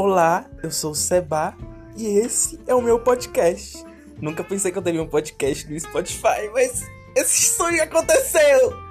Olá, eu sou o Seba e esse é o meu podcast. Nunca pensei que eu teria um podcast no Spotify, mas esse sonho aconteceu!